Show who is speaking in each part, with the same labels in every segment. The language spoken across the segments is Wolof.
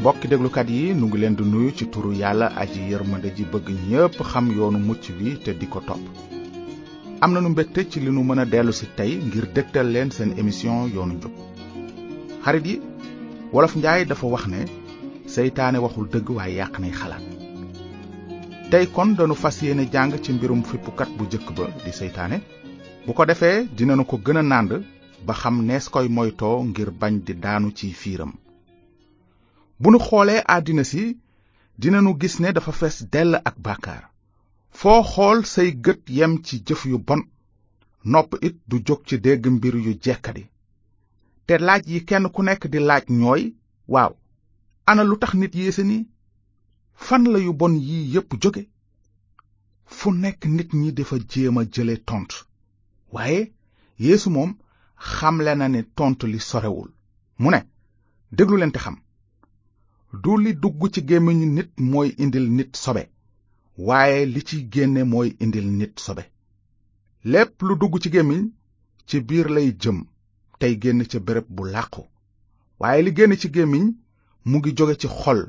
Speaker 1: mbokki déglukat yi nu ngi leen di nuyu ci turu yàlla aji yërmande ji bëgg ñépp xam yoonu mucc bi te di ko topp am na nu mbégte ci li nu mën a dellu si tey ngir dégtal leen seen émission yoonu njub xarit yi wolof njaay dafa wax ne seytaane waxul dëgg waaye yàq nay xalaat tey kon dañu fas yéene jàng ci mbirum fippukat bu jëkk ba di seytaane bu ko defee dinañu ko gën a nànd ba xam nees koy moytoo ngir bañ di daanu ciy fiiram bu nu xoolee àddina si dinanu gis ne dafa fees dell ak bàkkaar foo xool say gët yem ci jëf yu bon nopp it du jóg ci dégg mbir yu jekkadi te laaj yi kenn ku nekk di laaj ñooy waaw ana lu tax nit yéese nii fan la yu bon yii yépp jóge fu nekk nit ñi dafa jéem a jële tont waaye yéesu moom xamle na ne tont li sorewul mu ne déglu leen te xam du li dugg ci gémmiñu nit mooy indil nit sobe waaye li ci génne mooy indil nit sobe lépp lu dugg ci gémmiñ ci biir lay jëm tey génn ca béréb bu làqu waaye li génn ci gémmiñ mu ngi jóge ci xol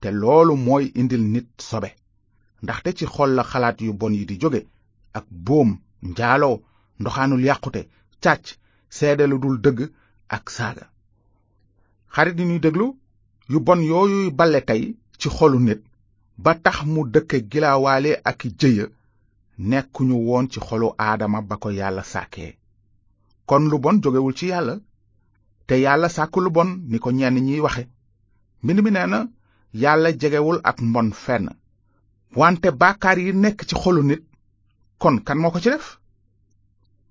Speaker 1: te loolu mooy indil nit sobe ndaxte ci xol la xalaat yu bon yi di jóge ak bóom njaaloo ndoxaanul yàqute càcc seede lu dul dëgg ak saaga xarit yi ñuy déglu yu bon yooyuy balle tey ci xolu nit ba tax mu dëkke gilaawaale ak jëya nekkuñu woon ci xolu aadama ba ko yàlla sàkkee kon lu bon jógewul ci yàlla te yàlla sàkk lu bon ni ko ñenn ñiy waxe mbind mi nee na yàlla jegewul ak mbon fenn wante bàkkaar yi nekk ci xolu nit kon kan moo ko ci def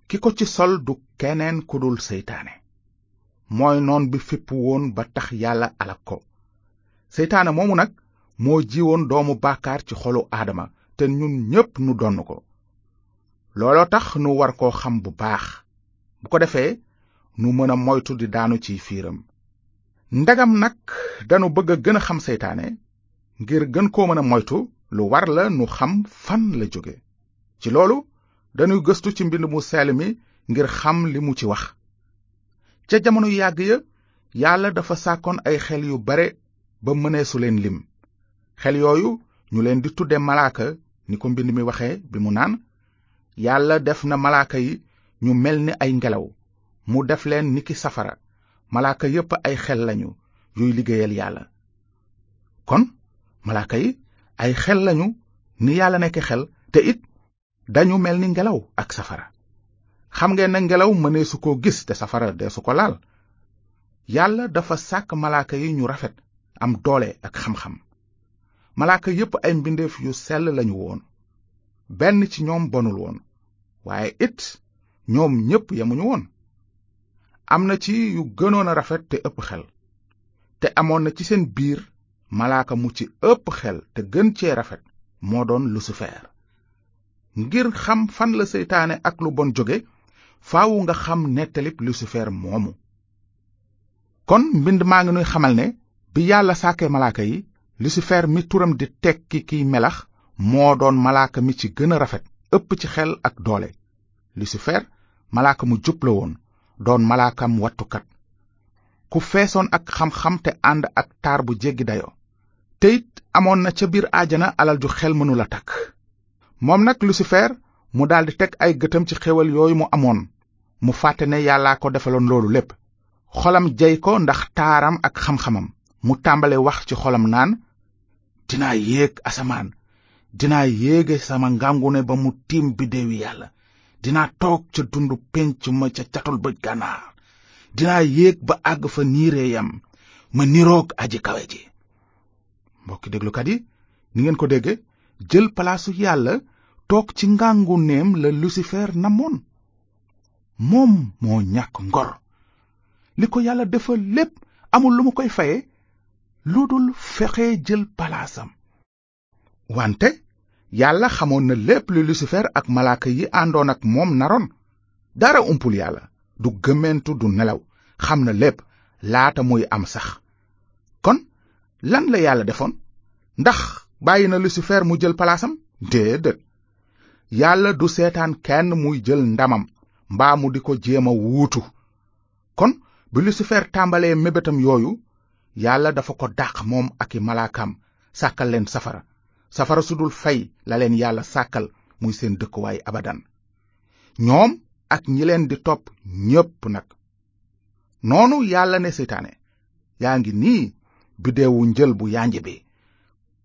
Speaker 1: ki ko ci sol du keneen ku dul seytaane mooy noon bi fipp woon ba tax yàlla alak ko seytaane moomu nag moo jiwoon doomu bàkkaar ci xolu aadama te ñun ñépp nu donn ko looloo tax nu war koo xam bu baax bu ko defee nu mën a moytu di daanu ciy fiiram ndagam nag danu bëgg a gën a xam seytaane ngir gën koo mën a moytu lu war la nu xam fan la jóge ci loolu dañuy gëstu ci mbind mu sell mi ngir xam li mu ci wax ca jamono yàgg ya yàlla dafa sàkkoon ay xel yu bare ba mëneesu leen lim xel yooyu ñu leen di tudde malaaka ni ko mbind mi waxe bi mu naan yàlla def na malaaka yi ñu mel ni ay ngelaw mu def leen niki safara malaaka yépp ay xel lañu yuy liggéeyal yàlla kon malaaka yi ay xel lañu ni yàlla nekk xel te it dañu mel ni ngelaw ak safara xam ngeen ne ngelaw mënee su ko gis te safara dee su ko laal yàlla dafa sàkk malaaka yi ñu rafet am doole ak xam-xam malaaka yépp ay mbindeef yu sell lañu woon benn ci ñoom bonul woon waaye it ñoom ñépp yemuñu woon am na ci yu gënoon a rafet te ëpp xel te amoon na ci seen biir malaaka mu ci ëpp xel te gën cee rafet moo doon lucifer ngir xam fan la seytaane ak lu bon jóge faawu nga xam nettalib lucifer moomu kon mbind maa ngi nuy xamal ne bi yàlla sàkkee malaaka yi lucifer mi turam di tekki kiy melax moo doon malaaka mi ci gën a rafet ëpp ci xel ak doole lucifer malaaka mu jub la woon doon malaakam wattukat ku feesoon ak xam-xam te ànd ak taar bu jéggi dayo te it amoon na ca biir aajana alal ju xel mënula takk moom nag lucifer mu daldi teg ay gëtam ci xéwal yooyu mu amoon mu fàtte ne yàllaa ko defaloon loolu lépp xolam jey ko ndax taaram ak xam-xamam mu tàmbale wax ci xolam naan dinaa yéeg asamaan dinaa yéege sama ngàngune ba mu tiim biddeewi yàlla dinaa toog ca dundu pénc ma ca catul bëj gànnaar dinaa yéeg ba àgg fa niire yam ma niroog aji kawe ji mbokki déglukat yi ni ngeen ko dégge jël palaasu yàlla toog ci ngànguneem la lucifer namoon moom moo ñàkk ngor li ko yàlla defal lépp amul lu mu koy faye lu dul fexe jël palaasam wante yàlla xamoon na lépp li lucifer ak malaaka yi àndoon ak moom naroon dara umpul yàlla du gëmmentu du nelaw xam na lépp laata muy am sax kon lan la yàlla defoon ndax bàyyi na lucifer mu jël palaasam déedéet yàlla du seetaan kenn muy jël ndamam mbaa mu di ko jéem a wuutu kon bi lucifer tàmbalee mébétam yooyu yàlla dafa ko dàq moom ak i malaakaam sàkkal leen safara safara su dul fay la leen yàlla sàkkal muy seen dëkkuwaay abadan ñoom ak ñi leen di topp ñépp nag noonu yàlla ne seytaane yaa ngi nii biddeewu njël bu yànj bi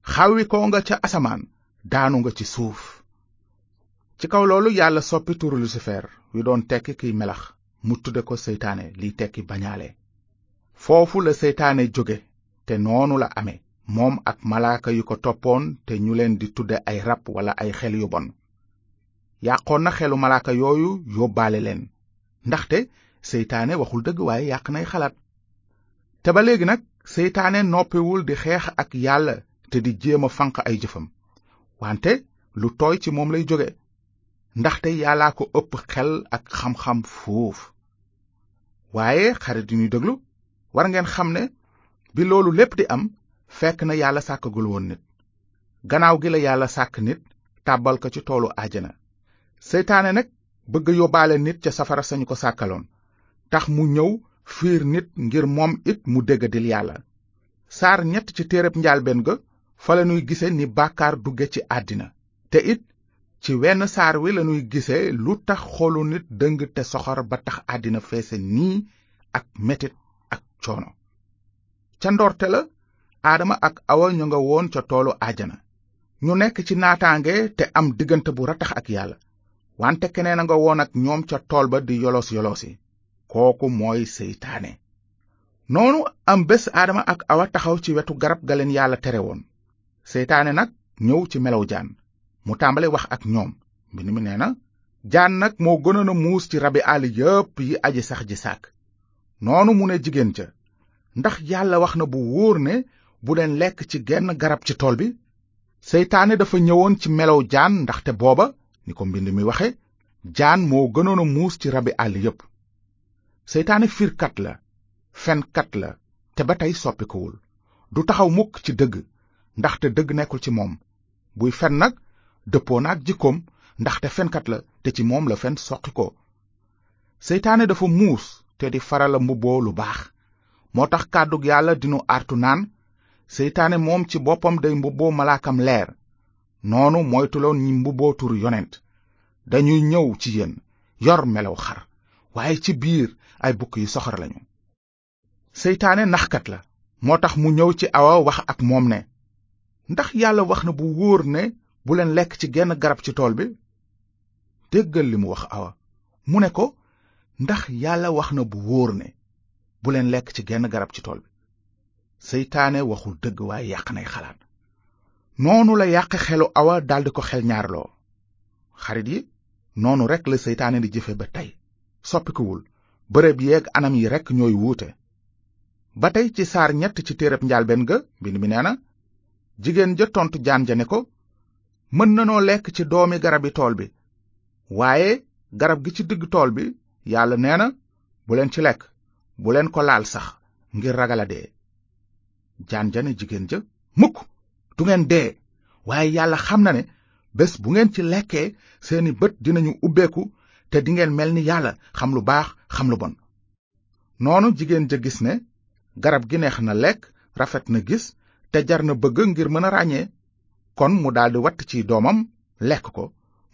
Speaker 1: xawwi ko nga ca asamaan daanu nga ci suuf ci kaw loolu yàlla soppi turu lucifer wi doon tekki kiy melax mu tudde ko seytaane liy tekki bañaale foofu la seytaane jóge te noonu la ame moom ak malaaka yu ko toppoon te ñu leen di tudde ay rab walla ay xel yu bon yàqoon na xelu malaaka yooyu yóbbaale leen ndaxte seytaane waxul dëgg waaye yàq nay xalaat te ba léegi nag seytaane noppiwul di xeex ak yàlla te di jéem a fanq ay jëfam wante lu tooy ci moom lay jóge ndaxte yàllaa ko ëpp xel ak xam-xam fuuf waaye xarit yu ñuy déglu war ngeen xam ne bi loolu lépp di am fekk na yàlla sàkkagul woon nit gannaaw gi la yàlla sàkk nit tàbbal ko ci toolu àjjana seytaane nag bëgg yóbbaale nit ca safara sañu ko sàkkaloon tax mu ñëw fiir nit ngir moom it mu déggadil yàlla saar ñett ci téereb njaalbeen ga fa lañuy gise ni bàkkaar dugge ci àddina te it ci wenn saar wi lañuy gise lu tax xolu nit dëng te soxor ba tax àddina feese nii ak metit ak coono ca ndoorte la aadama ak awa ñu nga woon ca toolu ajana ñu nekk ci naataange te am diggante bu ratax ak yàlla wante keneen a nga woon ak ñoom ca tool ba di yolos yolosi kooku mooy seytaane noonu am bés aadama ak awa taxaw ci wetu garab ga leen yàlla tere woon seytaane nag ñëw ci melow jaan mu tàmbale wax ak ñoom mbind mi nee na jaan nag moo gënoon a muus ci rabi àll yépp yi aji sax ji sàkk noonu mu ne jigéen ca ndax yàlla wax na bu wóor ne bu leen lekk ci genn garab ci tool bi seytaane dafa ñëwoon ci melow jaan ndaxte booba ni ko mbind mi waxe jaan moo gënoon a muus ci rabi àll yépp seytaane firkat la fenkat la te ba tey soppikuwul du taxaw mukk ci dëgg ndaxte dëgg nekkul ci moom buy fen nag dëppoo na ak jikkoom ndaxte fenkat la te ci moom la fen soqi ko seytaane dafa muus te di farala mbubboo lu baax moo tax kàddug yàlla dinu artu naan seytaane moom ci boppam day mbubboo malaakam leer noonu moytuloon ñi mbubboo turu yonent dañuy ñëw ci yéen yor melow xar waaye ci biir ay bukk yu soxor lañu seytaane naxkat la moo tax mu ñëw ci awa wax ak moom ne ndax yàlla wax na bu wóor ne bu leen lekk ci genn garab ci tool bi déggal li mu wax awa mu ne ko ndax yàlla wax na bu wóor ne bu leen lekk ci genn garab ci tool bi seytaane waxul dëgg waaye yàq nay xalaat noonu la yàq xelu awa daldi ko xel ñaarloo xarit yi noonu rekk la seytaane di jëfe ba tey soppikuwul bërëb yeeg anam yi rekk ñooy wuute ba tey ci saar ñett ci téereb njaalbeen ga mbind mi nee na jigéen ja tontu jaan ja ne ko mën nanoo lekk ci doomi garabi tool bi waaye garab gi ci digg tool bi yàlla nee na bu leen ci lekk bu leen ko laal sax ngir ragal a dee jaan ja ne jigéen ja mukk du ngeen dee waaye yàlla xam na ne bés bu ngeen ci lekkee seeni bët dinañu ubbeeku te dingeen mel ni yàlla xam lu baax xam lu bon noonu jigéen ja gis ne garab gi neex na lekk rafet na gis te jar na bëgg ngir mën a ràññee kon mu daldi watt ci doomam lekk ko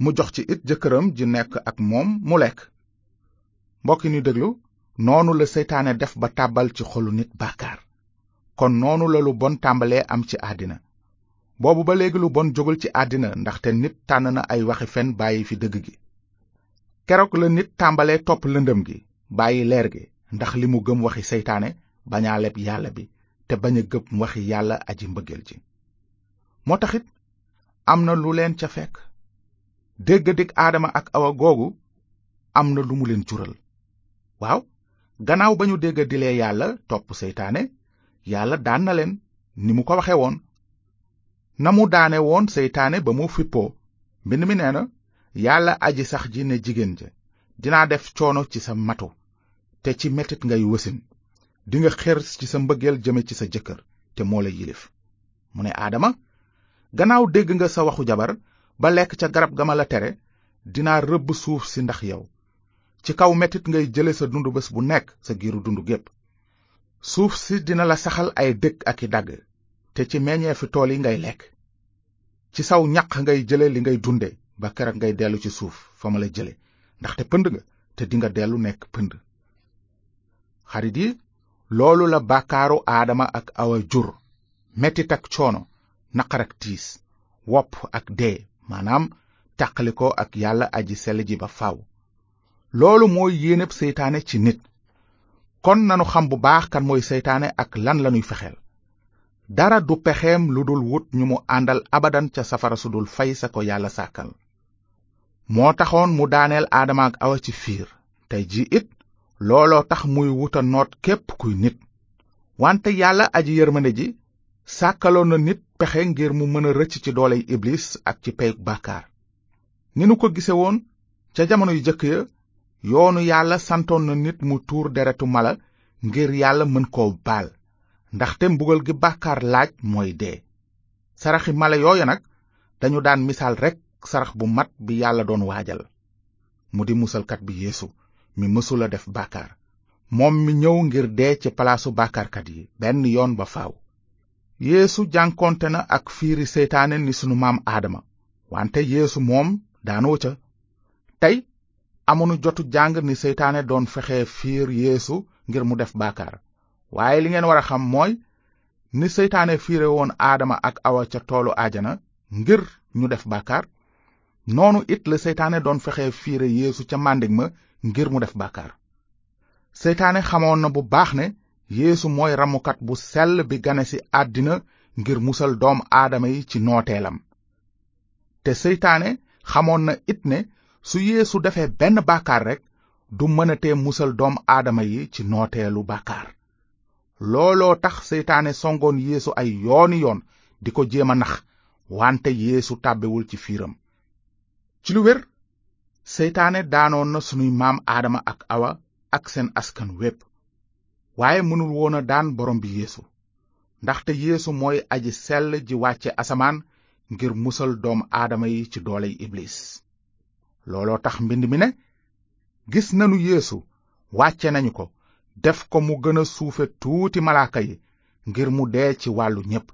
Speaker 1: mu jox ci it jëkkëram ji nekk ak moom mu lekk mbokki ñu déglu noonu la seytaane def ba tàbbal ci xolu nit bàkkaar kon noonu la lu bon tàmbalee am ci àddina boobu ba léegi lu bon jógul ci àddina ndaxte nit tànn na ay waxi fen bàyyi fi dëgg gi keroog la nit tàmbalee topp lëndëm gi bàyyi leer gi ndax li mu gëm waxi seytaane bañaa leb yàlla bi te bañ a gëm waxi yàlla aji mbëggeel ji moo taxit am na lu leen ca fekk déggadik aadama ak awa googu am na lu mu leen jural waaw gannaaw ba ñu dégg dilee yàlla topp seytaane yàlla daan na leen ni mu ko waxe woon na mu daane woon seytaane ba mu fippoo mbind mi nee na yàlla aji sax ji ne jigéen ja dinaa def coono ci sa matu te ci metit ngay wasin dinga xér ci sa mbëggeel jëme ci sa jëkkër te moo la yilif mu ne aadama gannaaw dégg nga sa waxu jabar ba lekk ca garab ga ma la tere dinaa rëbb suuf si ndax yow ci kaw metit ngay jële sa dund bés bu nekk sa giiru dund gépp suuf si dina la saxal ay dëkk ak i dagg te ci meññeefi tool yi ngay lekk ci saw ñaq ngay jële li ngay dunde ba keroog ngay dellu ci suuf fa ma la jële ndaxte pënd nga te dinga dellu nekk pënd xarit yi loolu la bàkkaaru aadama ak awa jur mettit ak coono naqar ak tiis wopp ak dee maanaam tàqalikoo ak yàlla aji sell ji ba faw loolu mooy yéeneb seytaane ci nit kon nanu xam bu baax kan mooy seytaane ak lan lanuy fexeel dara du pexeem lu dul wut ñu mu àndal abadan ca safara su dul fay sa ko yàlla sàkkal moo taxoon mu daaneel aadama ak awa ci fiir tey ji it looloo tax muy wuta noot képp kuy nit wante yàlla aji yërmande ji sàkkaloon na nit pexe ngir mu mën a rëcc ci dooley iblis ak ci peyug bàkkaar ni nu ko gise woon ca jamono yu jëkk ya yoonu yàlla santoon na nit mu tuur deretu mala ngir yàlla mën koo baal ndaxte mbugal gi bàkkaar laaj mooy dee saraxi mala yooya nag dañu daan misaal rekk sarax bu mat bi yàlla doon waajal mu di musalkat bi yéesu mi mësula def bàkkaar moom mi ñëw ngir dee ci palaasu bàkkaarkat yi benn yoon ba faaw yéesu jànkoonte na ak fiiri seytaane ni sunu maam aadama wante yéesu moom daanoo ca tey amunu jotu jàng ni seytaane doon fexe fiir yéesu ngir mu def baakaar waaye li ngeen war a xam mooy ni seytaane fiire woon aadama ak awa ca toolu aajana ngir ñu def baakaar noonu it la seytaane doon fexe fiire yéesu ca màndig ma ngir mu def baakaar seytaane xamoon na bu baax ne yéesu mooy ramukat bu sell bi gane ci àddina ngir musal doom aadama yi ci nooteelam te seytaane xamoon na it ne su yeesu defee benn bàkkaar rekk du mënatee musal doom aadama yi ci nooteelu bàkkaar looloo tax seytaane songoon yéesu ay yooni yoon di ko jéem a nax wante yéesu tàbbewul ci fiiram ci lu wér seytaane daanoon na sunuy maam aadama ak awa ak seen askan wépp waaye mënul woon a daan borom bi yeesu ndaxte yéesu mooy aji sell ji wàcce asamaan ngir musal doom aadama yi ci dooley iblis looloo tax mbind mi ne gis nanu yéesu wàcce nañu ko def ko mu gën a suufe tuuti malaaka yi ngir mu dee ci wàllu ñépp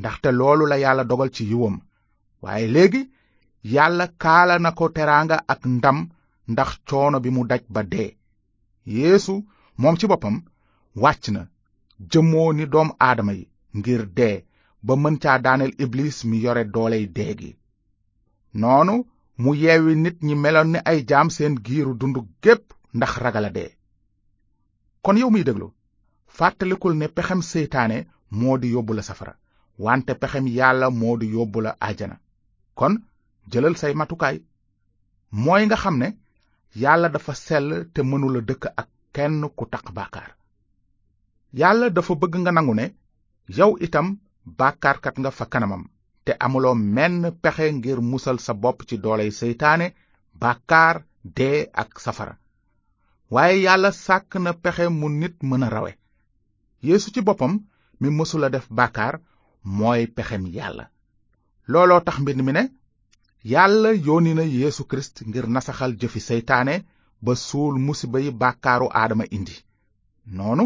Speaker 1: ndaxte loolu la yàlla dogal ci yiwam waaye léegi yàlla kaala na ko teraanga ak ndam ndax coono bi mu daj ba dee yéesu moom ci boppam wàcc na jëmmoo ni doom aadama yi ngir dee ba mën caa daaneel iblis mi yore dooley dee gi noonu mu yeewi nit ñi meloon ni ay jaam seen giiru dund gépp ndax ragala dee kon yow miy déglu fàttalikul ne pexem seytaane moo di yóbbu la safara wante pexem yàlla moo di yóbbu la àjjana kon jëlal say matukaay mooy nga xam ne yàlla dafa sell te mënula dëkk ak kenn ku taq bàkkaar yàlla dafa bëgg nga nangu ne yow itam bàkkaarkat nga fa kanamam te amuloo menn pexe ngir musal sa bopp ci dooley seytaane bàkkaar dee ak safara waaye yàlla sàkk na pexe mu nit mën a rawe yeesu ci boppam mi mësula def bàkkaar mooy pexem yàlla looloo tax mbind mi ne yàlla yónni na yeesu kirist ngir nasaxal jëfi seytaane ba suul musiba yi bàkkaaru aadama indi noonu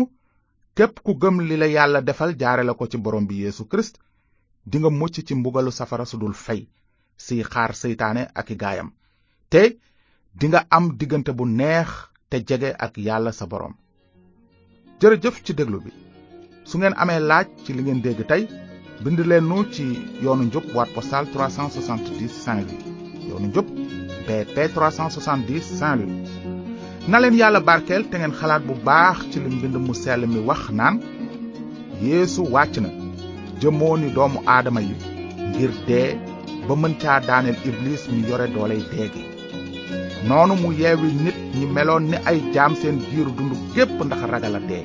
Speaker 1: képp ku gëm li la yàlla defal jaare la ko ci borom bi yeesu kirist dinga mucc ci mbugalu safara su dul fey siy xaar seytaane ak i gaayam te dinga am diggante bu neex te jege ak yàlla sa boroom jërëjëf ci déglu bi su ngeen amee laaj ci li ngeen dégg tey bind leen nu ci yoonu njub boîte postale 370 Saint-Louis yoonu njub BP 370 Saint-Louis na leen yàlla barkeel te ngeen xalaat bu baax ci li mbind mu sell mi wax naan yeesu wàcc na jëmoo ni doomu aadama yi ngir dee ba mën caa daaneel iblis mi yore dooley dee gi noonu mu yeewi nit ñi meloon ni ay jaam seen giiru dund gépp ndax ragal a dee